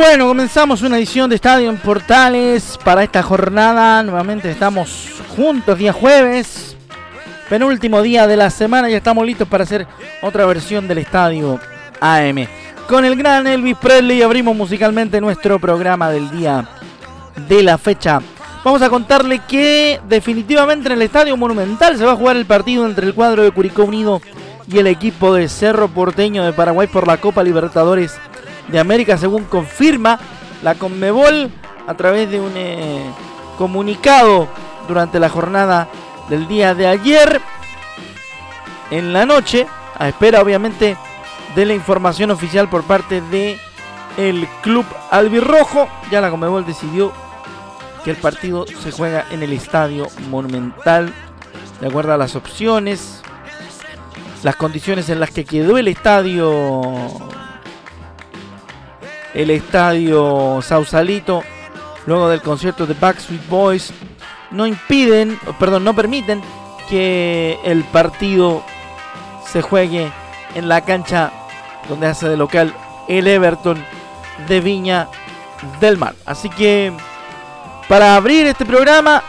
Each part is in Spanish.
Bueno, comenzamos una edición de Estadio en Portales para esta jornada. Nuevamente estamos juntos día jueves, penúltimo día de la semana y estamos listos para hacer otra versión del Estadio AM. Con el gran Elvis Presley abrimos musicalmente nuestro programa del día de la fecha. Vamos a contarle que definitivamente en el Estadio Monumental se va a jugar el partido entre el cuadro de Curicó Unido y el equipo de Cerro Porteño de Paraguay por la Copa Libertadores de América, según confirma la Conmebol a través de un eh, comunicado durante la jornada del día de ayer en la noche, a espera obviamente de la información oficial por parte de el club albirrojo. Ya la Comebol decidió que el partido se juega en el estadio monumental de acuerdo a las opciones, las condiciones en las que quedó el estadio el estadio Sausalito luego del concierto de Backstreet Boys no impiden, perdón, no permiten que el partido se juegue en la cancha donde hace de local el Everton de Viña del Mar. Así que para abrir este programa,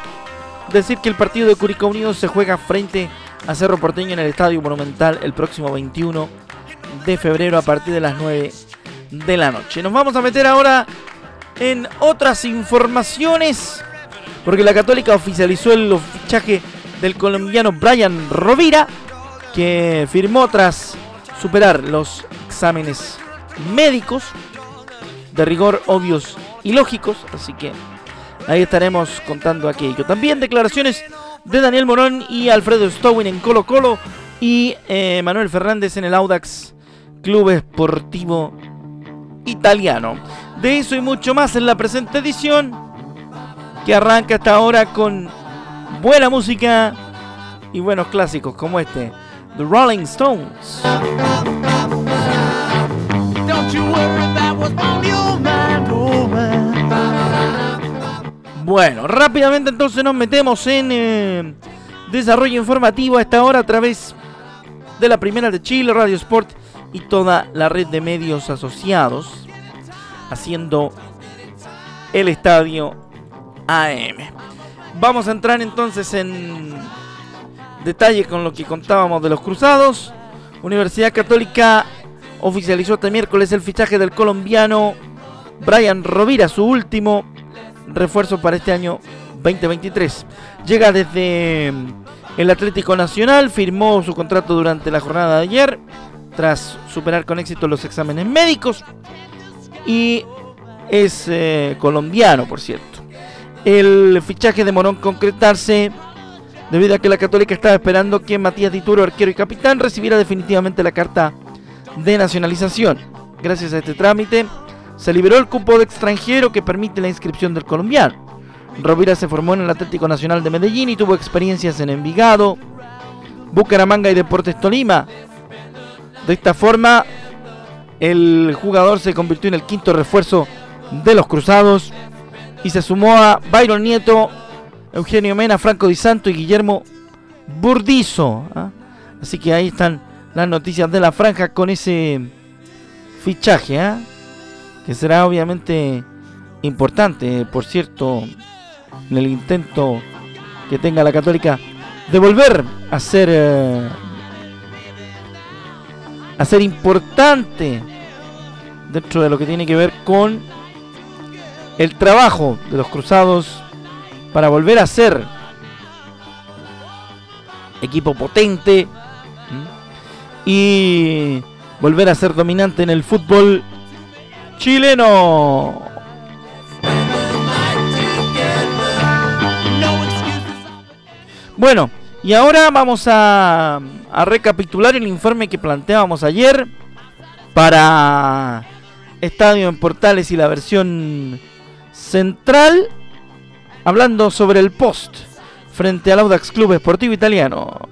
decir que el partido de Curicó Unido se juega frente a Cerro Porteño en el Estadio Monumental el próximo 21 de febrero a partir de las 9 de la noche. Nos vamos a meter ahora en otras informaciones porque la Católica oficializó el fichaje del colombiano Brian Rovira que firmó tras superar los exámenes médicos de rigor obvios y lógicos, así que ahí estaremos contando aquello. También declaraciones de Daniel Morón y Alfredo Stowin en Colo Colo y eh, Manuel Fernández en el Audax Club Esportivo Italiano. De eso y mucho más en la presente edición que arranca hasta ahora con buena música y buenos clásicos como este, The Rolling Stones. Bueno, rápidamente entonces nos metemos en eh, desarrollo informativo a esta hora a través de la primera de Chile, Radio Sport y toda la red de medios asociados, haciendo el estadio AM. Vamos a entrar entonces en detalle con lo que contábamos de los cruzados. Universidad Católica oficializó este miércoles el fichaje del colombiano Brian Rovira, su último refuerzo para este año 2023. Llega desde el Atlético Nacional, firmó su contrato durante la jornada de ayer, tras superar con éxito los exámenes médicos, y es eh, colombiano, por cierto. El fichaje demoró en concretarse debido a que la Católica estaba esperando que Matías Dituro, arquero y capitán, recibiera definitivamente la carta de nacionalización. Gracias a este trámite, se liberó el cupo de extranjero que permite la inscripción del colombiano. Rovira se formó en el Atlético Nacional de Medellín y tuvo experiencias en Envigado, Bucaramanga y Deportes Tolima. De esta forma, el jugador se convirtió en el quinto refuerzo de los Cruzados y se sumó a Byron Nieto, Eugenio Mena, Franco Di Santo y Guillermo Burdizo. ¿ah? Así que ahí están las noticias de la franja con ese fichaje, ¿ah? que será obviamente importante, por cierto, en el intento que tenga la Católica de volver a ser eh, a ser importante dentro de lo que tiene que ver con el trabajo de los cruzados para volver a ser equipo potente y volver a ser dominante en el fútbol chileno. Bueno, y ahora vamos a a recapitular el informe que planteábamos ayer para Estadio en Portales y la versión central, hablando sobre el post frente al Audax Club Esportivo Italiano.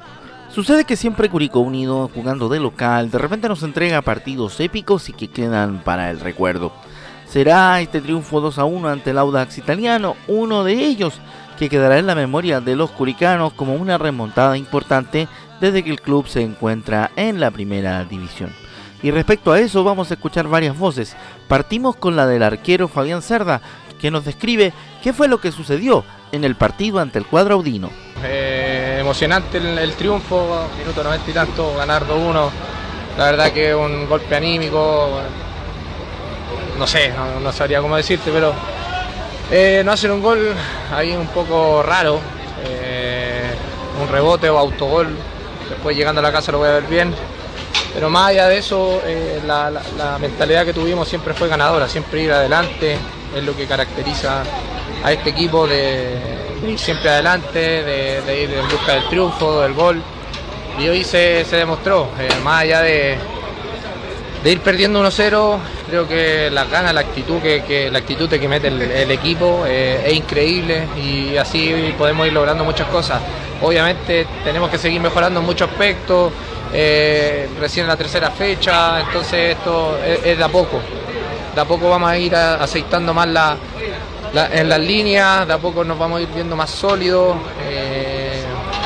Sucede que siempre Curicó Unido, jugando de local, de repente nos entrega partidos épicos y que quedan para el recuerdo. Será este triunfo 2 a 1 ante el Audax Italiano, uno de ellos que quedará en la memoria de los curicanos como una remontada importante desde que el club se encuentra en la primera división. Y respecto a eso vamos a escuchar varias voces. Partimos con la del arquero Fabián Cerda, que nos describe qué fue lo que sucedió en el partido ante el cuadro audino. Eh, emocionante el, triunfo, minuto 90 y tanto, ganar 2-1. La verdad que un golpe anímico, no sé, no, sabría cómo decirte, pero eh, no hacer un gol ahí un poco raro, eh, un rebote o autogol, después llegando a la casa lo voy a ver bien, pero más allá de eso, eh, la, mentalidad que tuvimos siempre fue ganadora, siempre ir adelante, es lo que caracteriza a este equipo de, ir siempre adelante, de, ir en busca del triunfo, del gol. Y hoy se, demostró, eh, más allá de, ir perdiendo 1-0, creo que la ganas, la actitud que, la actitud que mete el, equipo eh, es increíble y así podemos ir logrando muchas cosas. Obviamente tenemos que seguir mejorando en muchos aspectos, eh, recién en la tercera fecha, entonces esto es, de a poco. De a poco vamos a ir aceitando más la, en las líneas, de a poco nos vamos a ir viendo más sólidos, eh,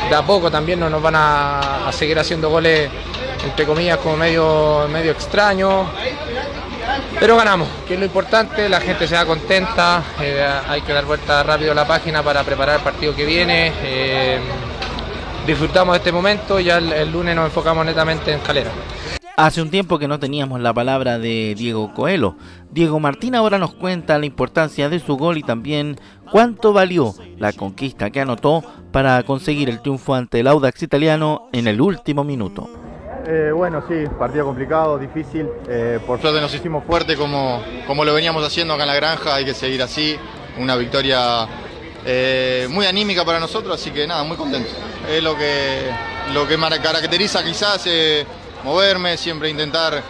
de a poco también no nos van a, seguir haciendo goles, entre comillas, como medio, medio extraños. Pero ganamos, que es lo importante, la gente se da contenta, eh, hay que dar vuelta rápido a la página para preparar el partido que viene disfrutamos de este momento y ya el, lunes nos enfocamos netamente en Calera. Hace un tiempo que no teníamos la palabra de Diego Coelho. Diego Martín ahora nos cuenta la importancia de su gol y también cuánto valió la conquista que anotó para conseguir el triunfo ante el Audax italiano en el último minuto. Eh, bueno, sí, partido complicado, difícil. Eh, por suerte nos hicimos fuerte como, como lo veníamos haciendo acá en la granja, hay que seguir así. Una victoria eh, muy anímica para nosotros, así que nada, muy contento. Es lo que, lo que me caracteriza quizás, eh, moverme, siempre intentar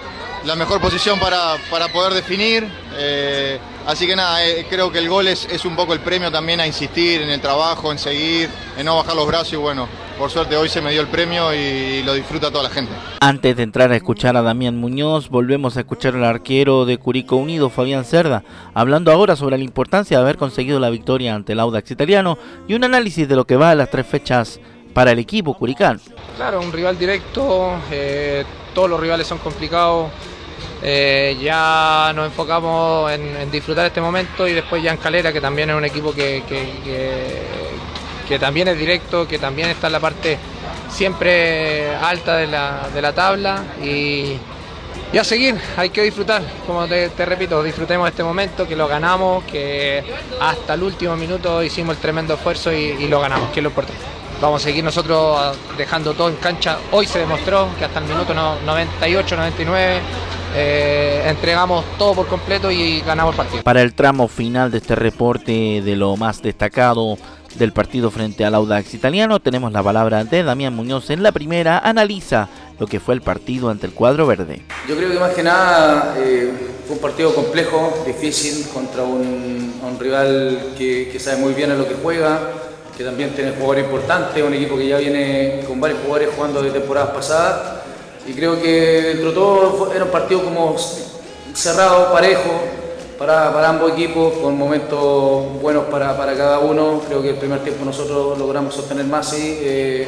la mejor posición para, poder definir. Eh, así que nada, creo que el gol es, es un poco el premio también a insistir en el trabajo, en seguir, en no bajar los brazos y bueno, por suerte hoy se me dio el premio y lo disfruta toda la gente. Antes de entrar a escuchar a Damián Muñoz, volvemos a escuchar al arquero de Curicó Unido, Fabián Cerda, hablando ahora sobre la importancia de haber conseguido la victoria ante el Audax italiano y un análisis de lo que va a las tres fechas para el equipo curicán. Claro, un rival directo, eh, todos los rivales son complicados. Eh, ya nos enfocamos en, disfrutar este momento y después ya en Calera, que también es un equipo que que también es directo, que también está en la parte siempre alta de la, tabla y, a seguir, hay que disfrutar, como te, repito, disfrutemos de este momento, que lo ganamos, que hasta el último minuto hicimos el tremendo esfuerzo y, lo ganamos, que es lo importante. Vamos a seguir nosotros dejando todo en cancha. Hoy se demostró que hasta el minuto 98, 99 eh, entregamos todo por completo y ganamos el partido. Para el tramo final de este reporte de lo más destacado del partido frente al Audax italiano. Tenemos la palabra de Damián Muñoz en la primera. Analiza lo que fue el partido ante el cuadro verde. Yo creo que más que nada eh, fue un partido complejo, difícil, contra un, rival que, sabe muy bien a lo que juega, que también tiene jugadores importantes, un equipo que ya viene con varios jugadores jugando de temporadas pasadas. Y creo que dentro de todo era un partido como cerrado, parejo, para, ambos equipos, con momentos buenos para, cada uno. Creo que el primer tiempo nosotros logramos sostener más, sí. Eh,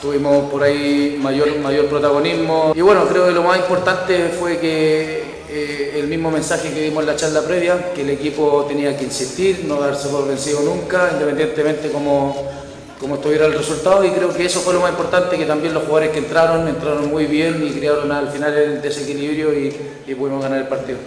tuvimos por ahí mayor, mayor protagonismo. Y bueno, creo que lo más importante fue que eh, el mismo mensaje que dimos en la charla previa, que el equipo tenía que insistir, no darse por vencido nunca, independientemente cómo, cómo estuviera el resultado. Y creo que eso fue lo más importante, que también los jugadores que entraron, entraron muy bien y crearon al final el desequilibrio y, y pudimos ganar el partido.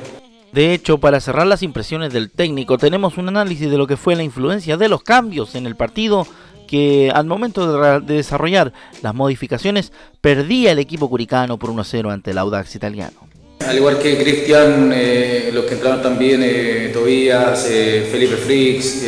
De hecho, para cerrar las impresiones del técnico, tenemos un análisis de lo que fue la influencia de los cambios en el partido que al momento de, desarrollar las modificaciones perdía el equipo curicano por 1-0 ante el Audax italiano. Al igual que Cristian, eh, los que entraron también, eh, Tobías, eh, Felipe Frix,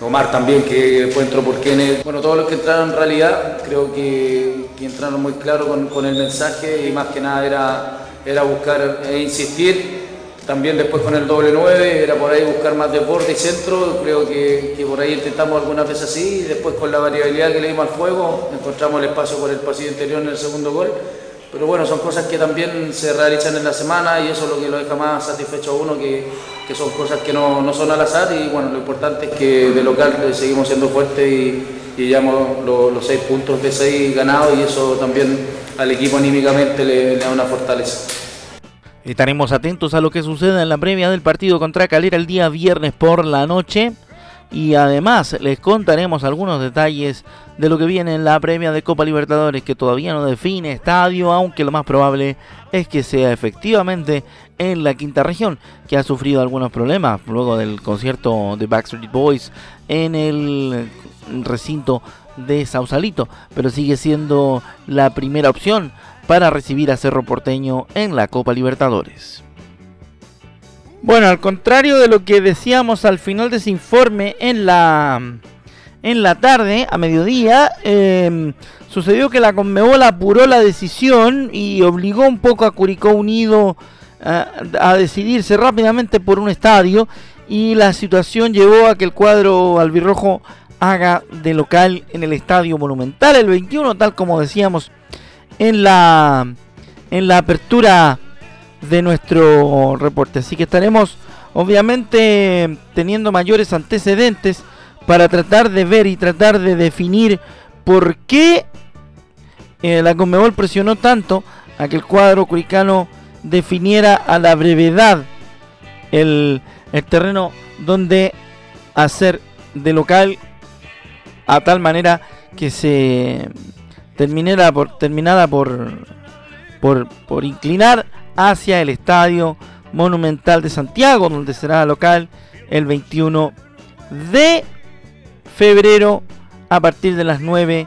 Omar también, que después entró por Kenneth. Bueno, todos los que entraron en realidad creo que, entraron muy claro con, el mensaje y más que nada era, era buscar e insistir. También después con el doble 9 era por ahí buscar más deporte y centro, creo que, que, por ahí intentamos algunas veces así y después con la variabilidad que le dimos al juego encontramos el espacio por el pasillo interior en el segundo gol pero bueno, son cosas que también se realizan en la semana y eso es lo que lo deja más satisfecho a uno, que, que son cosas que no, no, son al azar y bueno, lo importante es que de local seguimos siendo fuertes y, y llevamos los, seis puntos de seis ganados y eso también al equipo anímicamente le, le da una fortaleza. Estaremos atentos a lo que suceda en la previa del partido contra Calera el día viernes por la noche y además les contaremos algunos detalles de lo que viene en la premia de Copa Libertadores que todavía no define estadio, aunque lo más probable es que sea efectivamente en la quinta región, que ha sufrido algunos problemas luego del concierto de Backstreet Boys en el recinto de Sausalito, pero sigue siendo la primera opción para recibir a Cerro Porteño en la Copa Libertadores. Bueno, al contrario de lo que decíamos al final de ese informe en la, en la tarde, a mediodía, em, sucedió que la Conmebol apuró la decisión y obligó un poco a Curicó Unido a, a decidirse rápidamente por un estadio y la situación llevó a que el cuadro albirrojo haga de local en el estadio monumental el 21, tal como decíamos en la, en la apertura de nuestro reporte. Así que estaremos obviamente teniendo mayores antecedentes para tratar de ver y tratar de definir por qué eh, la Conmebol presionó tanto a que el cuadro curicano definiera a la brevedad el, el terreno donde hacer de local a tal manera que se terminara por terminada por por, por inclinar hacia el Estadio Monumental de Santiago, donde será local el 21 de febrero a partir de las 9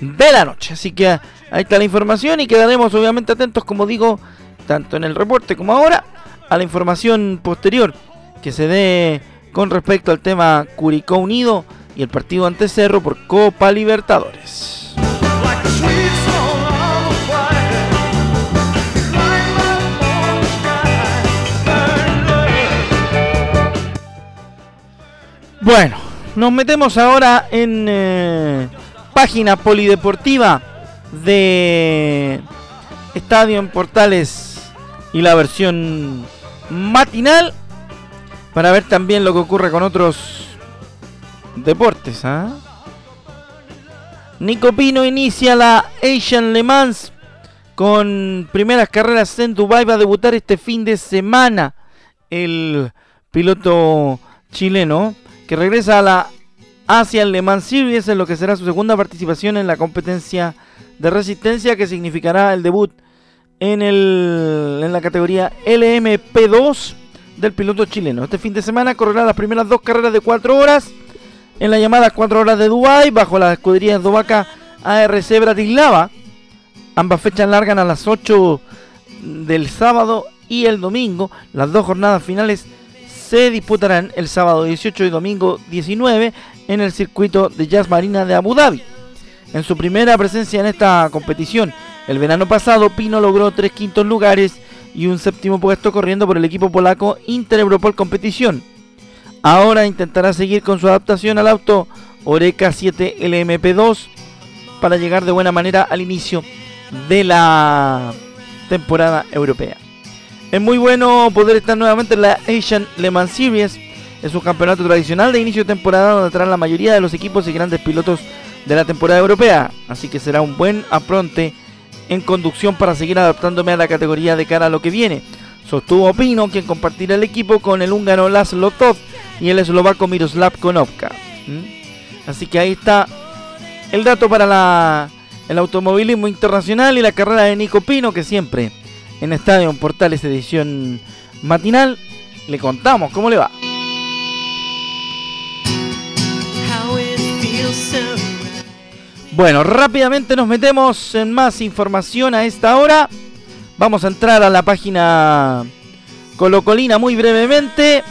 de la noche. Así que ahí está la información y quedaremos obviamente atentos, como digo, tanto en el reporte como ahora, a la información posterior que se dé con respecto al tema Curicó Unido y el partido ante Cerro por Copa Libertadores. Bueno, nos metemos ahora en eh, página polideportiva de Estadio en Portales y la versión matinal para ver también lo que ocurre con otros deportes. ¿ah? Nico Pino inicia la Asian Le Mans con primeras carreras en Dubai. Va a debutar este fin de semana el piloto chileno que regresa a la Asian Le Mans Series en lo que será su segunda participación en la competencia de resistencia que significará el debut en, el, en la categoría LMP2 del piloto chileno. Este fin de semana correrá las primeras dos carreras de 4 horas en la llamada 4 horas de Dubai bajo la escudería Dubaca ARC Bratislava. Ambas fechas largan a las 8 del sábado y el domingo. Las dos jornadas finales se disputarán el sábado 18 y domingo 19 en el circuito de Jazz Marina de Abu Dhabi. En su primera presencia en esta competición, el verano pasado, Pino logró tres quintos lugares y un séptimo puesto corriendo por el equipo polaco Inter Europol Competición. Ahora intentará seguir con su adaptación al auto Oreca 7 LMP2 para llegar de buena manera al inicio de la temporada europea. Es muy bueno poder estar nuevamente en la Asian Le Mans Series. Es un campeonato tradicional de inicio de temporada donde estarán la mayoría de los equipos y grandes pilotos de la temporada europea. Así que será un buen apronte en conducción para seguir adaptándome a la categoría de cara a lo que viene. Sostuvo Pino, quien compartirá el equipo con el húngaro Laszlo Todd y el eslovaco Miroslav Konopka. ¿Mm? Así que ahí está el dato para la, el automovilismo internacional y la carrera de Nico Pino, que siempre en Estadio Portales edición matinal. Le contamos cómo le va. Bueno, rápidamente nos metemos en más información a esta hora. Vamos a entrar a la página Colocolina muy brevemente.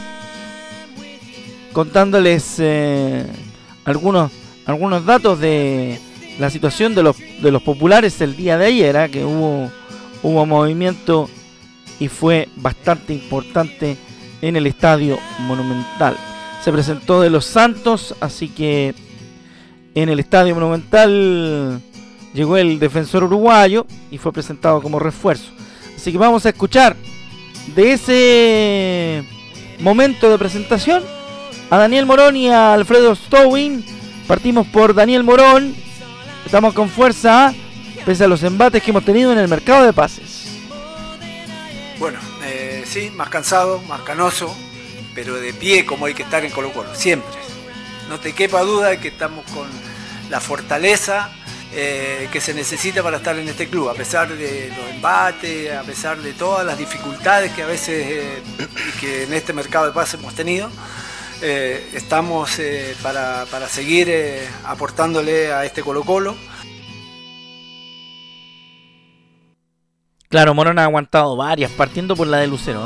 contándoles eh, algunos, algunos datos de la situación de los, de los populares el día de ayer, ¿ah? que hubo, hubo movimiento y fue bastante importante en el Estadio Monumental. Se presentó de los Santos, así que en el Estadio Monumental llegó el defensor uruguayo y fue presentado como refuerzo. Así que vamos a escuchar de ese momento de presentación a Daniel Morón y a Alfredo Stowin. Partimos por Daniel Morón. Estamos con fuerza pese a los embates que hemos tenido en el mercado de pases. Bueno, eh, sí, más cansado, más canoso, pero de pie como hay que estar en Colo Colo, siempre. No te quepa duda de que estamos con la fortaleza eh, que se necesita para estar en este club, a pesar de los embates, a pesar de todas las dificultades que a veces eh, que en este mercado de paz hemos tenido. Estamos para, para, seguir aportándole a este Colo Colo. Claro, Morón ha aguantado varias, partiendo por la de Lucero.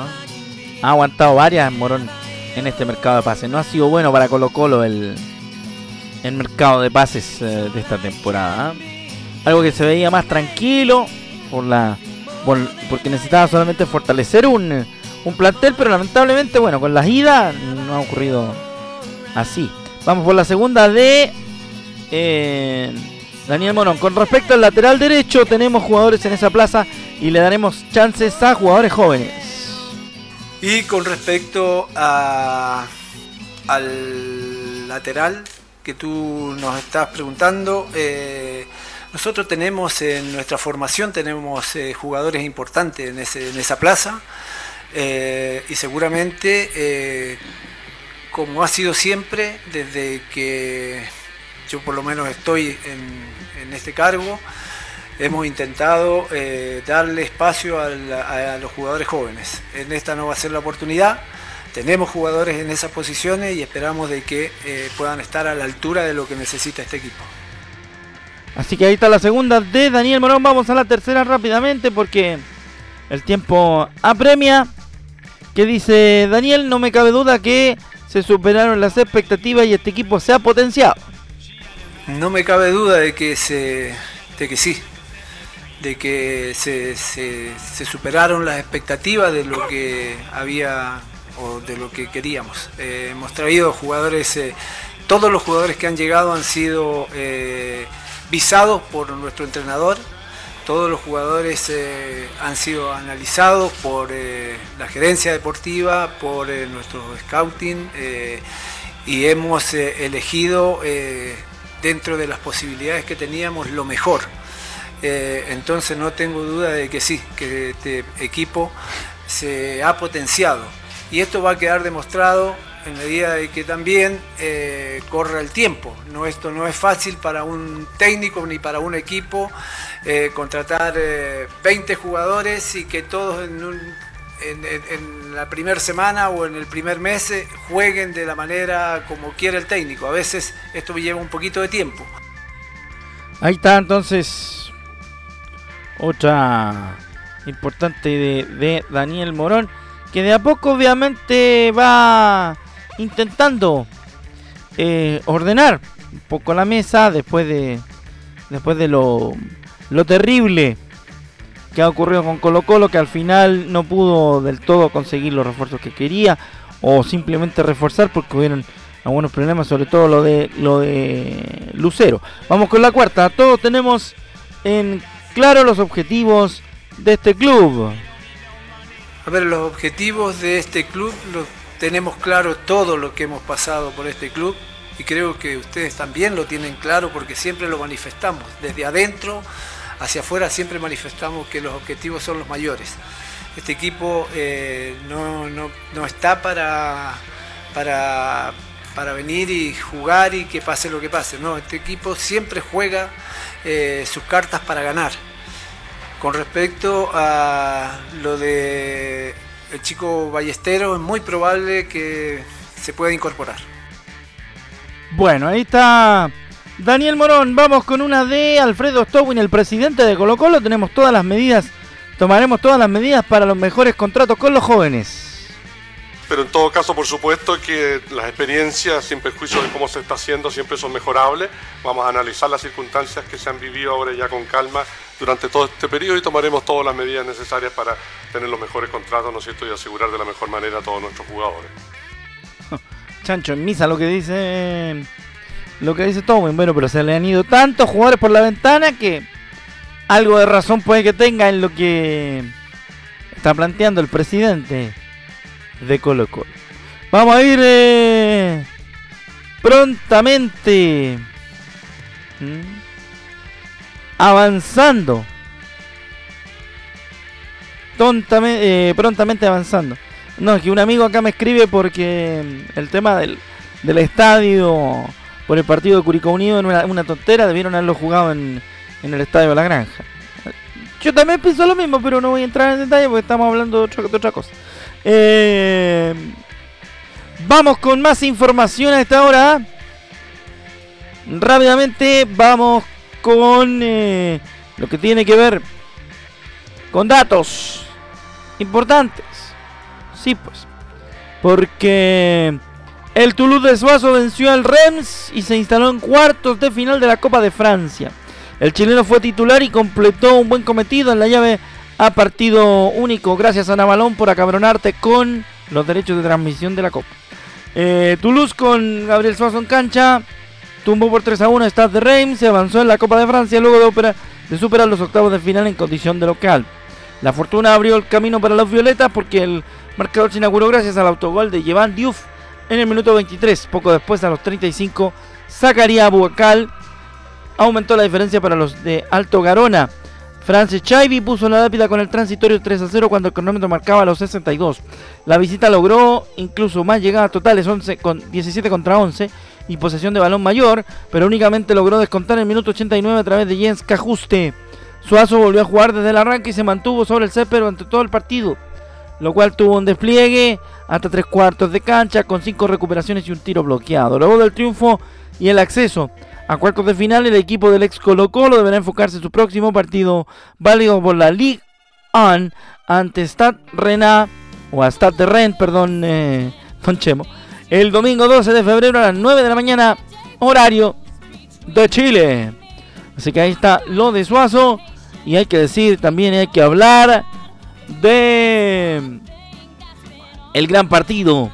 Ha aguantado varias Morón en este mercado de pases. No ha sido bueno para Colo Colo el, el mercado de pases eh, de esta temporada. ¿eh? Algo que se veía más tranquilo por la porque necesitaba solamente fortalecer un, un plantel, pero lamentablemente, bueno, con las idas no ha ocurrido así. Vamos por la segunda de eh, Daniel Morón. Con respecto al lateral derecho, tenemos jugadores en esa plaza y le daremos chances a jugadores jóvenes. Y con respecto a, al lateral, que tú nos estás preguntando, eh, nosotros tenemos en nuestra formación tenemos eh, jugadores importantes en, esa plaza eh, y seguramente, como ha sido siempre, desde que yo por lo menos estoy en, este cargo, hemos intentado darle espacio a los jugadores jóvenes. En esta no va a ser la oportunidad tenemos jugadores en esas posiciones y esperamos de que eh, puedan estar a la altura de lo que necesita este equipo. Así que ahí está la segunda de Daniel Morón. Vamos a la tercera rápidamente porque el tiempo apremia. Que dice Daniel, no me cabe duda que se superaron las expectativas y este equipo se ha potenciado. No me cabe duda de que se, de que sí, de que se, se superaron las expectativas de lo que había o de lo que queríamos. Eh, hemos traído jugadores, eh, todos los jugadores que han llegado han sido eh, visados por nuestro entrenador, todos los jugadores han sido analizados por la gerencia deportiva, por nuestro scouting y hemos elegido dentro de las posibilidades que teníamos lo mejor. Entonces no tengo duda de que sí, que este equipo se ha potenciado y esto va a quedar demostrado en medida de que también eh, corra el tiempo. No, esto no es fácil para un técnico ni para un equipo eh, contratar 20 eh, jugadores y que todos en, la primera semana o en el primer mes jueguen de la manera como quiere el técnico. A veces esto lleva un poquito de tiempo. Ahí está entonces otra importante de Daniel Morón que de a poco obviamente va intentando eh, ordenar un poco la mesa después de después de lo, lo terrible que ha ocurrido con Colo Colo que al final no pudo del todo conseguir los refuerzos que quería o simplemente reforzar porque hubieron algunos problemas sobre todo lo de lo de Lucero. Vamos con la cuarta. Todos tenemos en claro los objetivos de este club a ver, los objetivos de este club los tenemos claro todo lo que hemos pasado por este club y creo que ustedes también lo tienen claro porque siempre lo manifestamos. Desde adentro hacia afuera siempre manifestamos que los objetivos son los mayores. Este equipo eh, no, está para, para, para, venir y jugar y que pase lo que pase. No, este equipo siempre juega eh, sus cartas para ganar. Con respecto a lo de el chico Ballestero, es muy probable que se pueda incorporar. Bueno, ahí está Daniel Morón. Vamos con una de Alfredo Stowin, el presidente de Colo Colo. Tenemos todas las medidas, tomaremos todas las medidas para los mejores contratos con los jóvenes. pero en todo caso, por supuesto que las experiencias, sin perjuicio de cómo se está haciendo, siempre son mejorables. Vamos a analizar las circunstancias que se han vivido ahora ya con calma durante todo este periodo y tomaremos todas las medidas necesarias para tener los mejores contratos, ¿no es cierto?, y asegurar de la mejor manera a todos nuestros jugadores. Chancho, en misa lo que dice lo que dice todo bueno, pero se le han ido tantos jugadores por la ventana que algo de razón puede que tenga en lo que está planteando el presidente de Colo Colo. Vamos a ir eh, prontamente avanzando. Eh, prontamente avanzando. No, es que un amigo acá me escribe porque mm, el tema del, estadio por el partido de Curicó Unido en una, una tontera, debieron haberlo jugado en, en el estadio de la granja. Yo también pienso lo mismo, pero no voy a entrar en detalle porque estamos hablando de otra, cosa. Eh, vamos con más información a esta hora. Rápidamente vamos con eh, lo que tiene que ver con datos importantes. Sí, pues. Porque el Toulouse de Suazo venció al Reims y se instaló en cuartos de final de la Copa de Francia. El chileno fue titular y completó un buen cometido en la llave a partido único. Gracias a Navalón por acabronarte con los derechos de transmisión de la Copa. Eh, Toulouse con Gabriel Suazo en cancha. Tumbó por 3 a 1 a Stade de Reims. Se avanzó en la Copa de Francia luego de, superar los octavos de final en condición de local. La fortuna abrió el camino para los violetas porque el marcador se inauguró gracias al autogol de Jevan Diouf en el minuto 23. Poco después, a los 35, sacaría Buacal aumentó la diferencia para los de Alto Garona. Francis Chaibi puso la lápida con el transitorio 3 a 0 cuando el cronómetro marcaba los 62. La visita logró incluso más llegadas totales, 11 con 17 contra 11 y posesión de balón mayor, pero únicamente logró descontar el minuto 89 a través de Jens Cajuste. Suazo volvió a jugar desde el arranque y se mantuvo sobre el césped durante todo el partido, lo cual tuvo un despliegue hasta tres cuartos de cancha con cinco recuperaciones y un tiro bloqueado. Luego del triunfo y el acceso a cuartos de final, el equipo del ex Colo Colo deberá enfocarse en su próximo partido válido por la Ligue 1 ante Stade Renat, o a de Rennes, perdón, eh, Don Chemo, el domingo 12 de febrero a las 9 de la mañana, horario de Chile. Así que ahí está lo de Suazo. Y hay que decir también, hay que hablar de el gran partido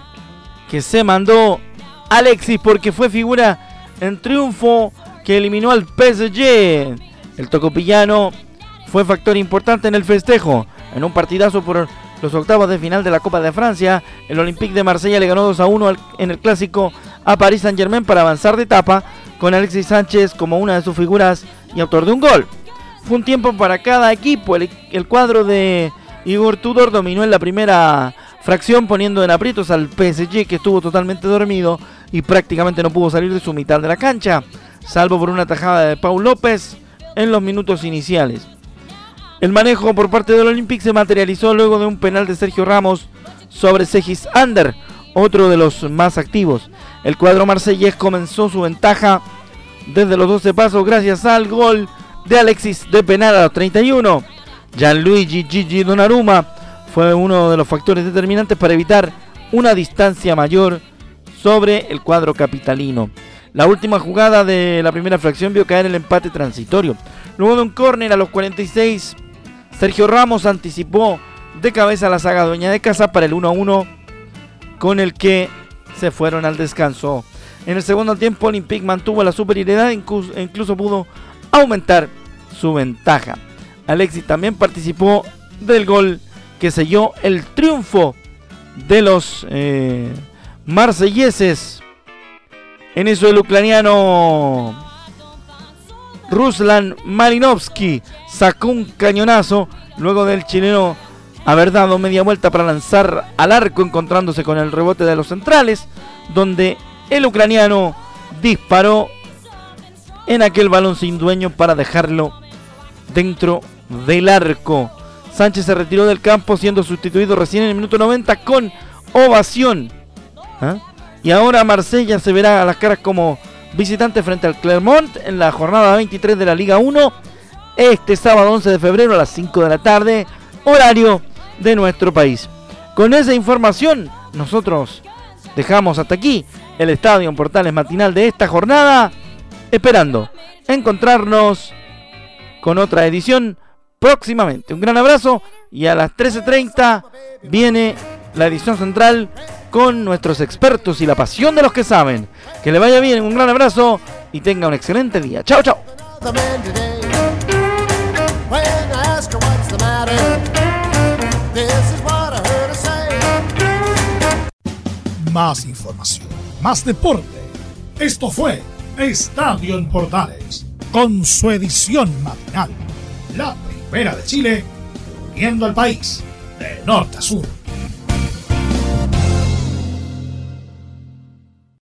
que se mandó Alexis porque fue figura en triunfo que eliminó al PSG. El tocopillano fue factor importante en el festejo. En un partidazo por los octavos de final de la Copa de Francia, el Olympique de Marsella le ganó 2 a 1 en el clásico a Paris Saint Germain para avanzar de etapa, con Alexis Sánchez como una de sus figuras y autor de un gol. Fue un tiempo para cada equipo. El, el cuadro de Igor Tudor dominó en la primera fracción poniendo en aprietos al PSG que estuvo totalmente dormido y prácticamente no pudo salir de su mitad de la cancha, salvo por una tajada de Paul López en los minutos iniciales. El manejo por parte del Olympique se materializó luego de un penal de Sergio Ramos sobre Segis Ander, otro de los más activos. El cuadro marsellés comenzó su ventaja desde los 12 pasos gracias al gol de Alexis de penal a los 31. Gianluigi Gigi Donnarumma fue uno de los factores determinantes para evitar una distancia mayor sobre el cuadro capitalino. La última jugada de la primera fracción vio caer el empate transitorio. Luego de un córner a los 46, Sergio Ramos anticipó de cabeza la saga dueña de casa para el 1 a 1 con el que se fueron al descanso. En el segundo tiempo Olympique mantuvo la superioridad e incluso pudo aumentar su ventaja. Alexis también participó del gol que selló el triunfo de los eh, marselleses. En eso el ucraniano Ruslan Malinovsky sacó un cañonazo luego del chileno haber dado media vuelta para lanzar al arco encontrándose con el rebote de los centrales, donde el ucraniano disparó en aquel balón sin dueño para dejarlo dentro del arco. Sánchez se retiró del campo siendo sustituido recién en el minuto 90 con ovación ¿Ah? Y ahora Marsella se verá a las caras como visitante frente al Clermont en la jornada 23 de la Liga 1 este sábado 11 de febrero a las 5 de la tarde, horario de nuestro país. Con esa información nosotros dejamos hasta aquí el Estadio en Portales matinal de esta jornada, esperando encontrarnos con otra edición próximamente. Un gran abrazo y a las 13.30 viene la edición central con nuestros expertos y la pasión de los que saben. Que le vaya bien, un gran abrazo y tenga un excelente día. Chao, chao. Más información, más deporte. Esto fue Estadio en Portales, con su edición matinal. La primera de Chile, viendo al país de norte a sur.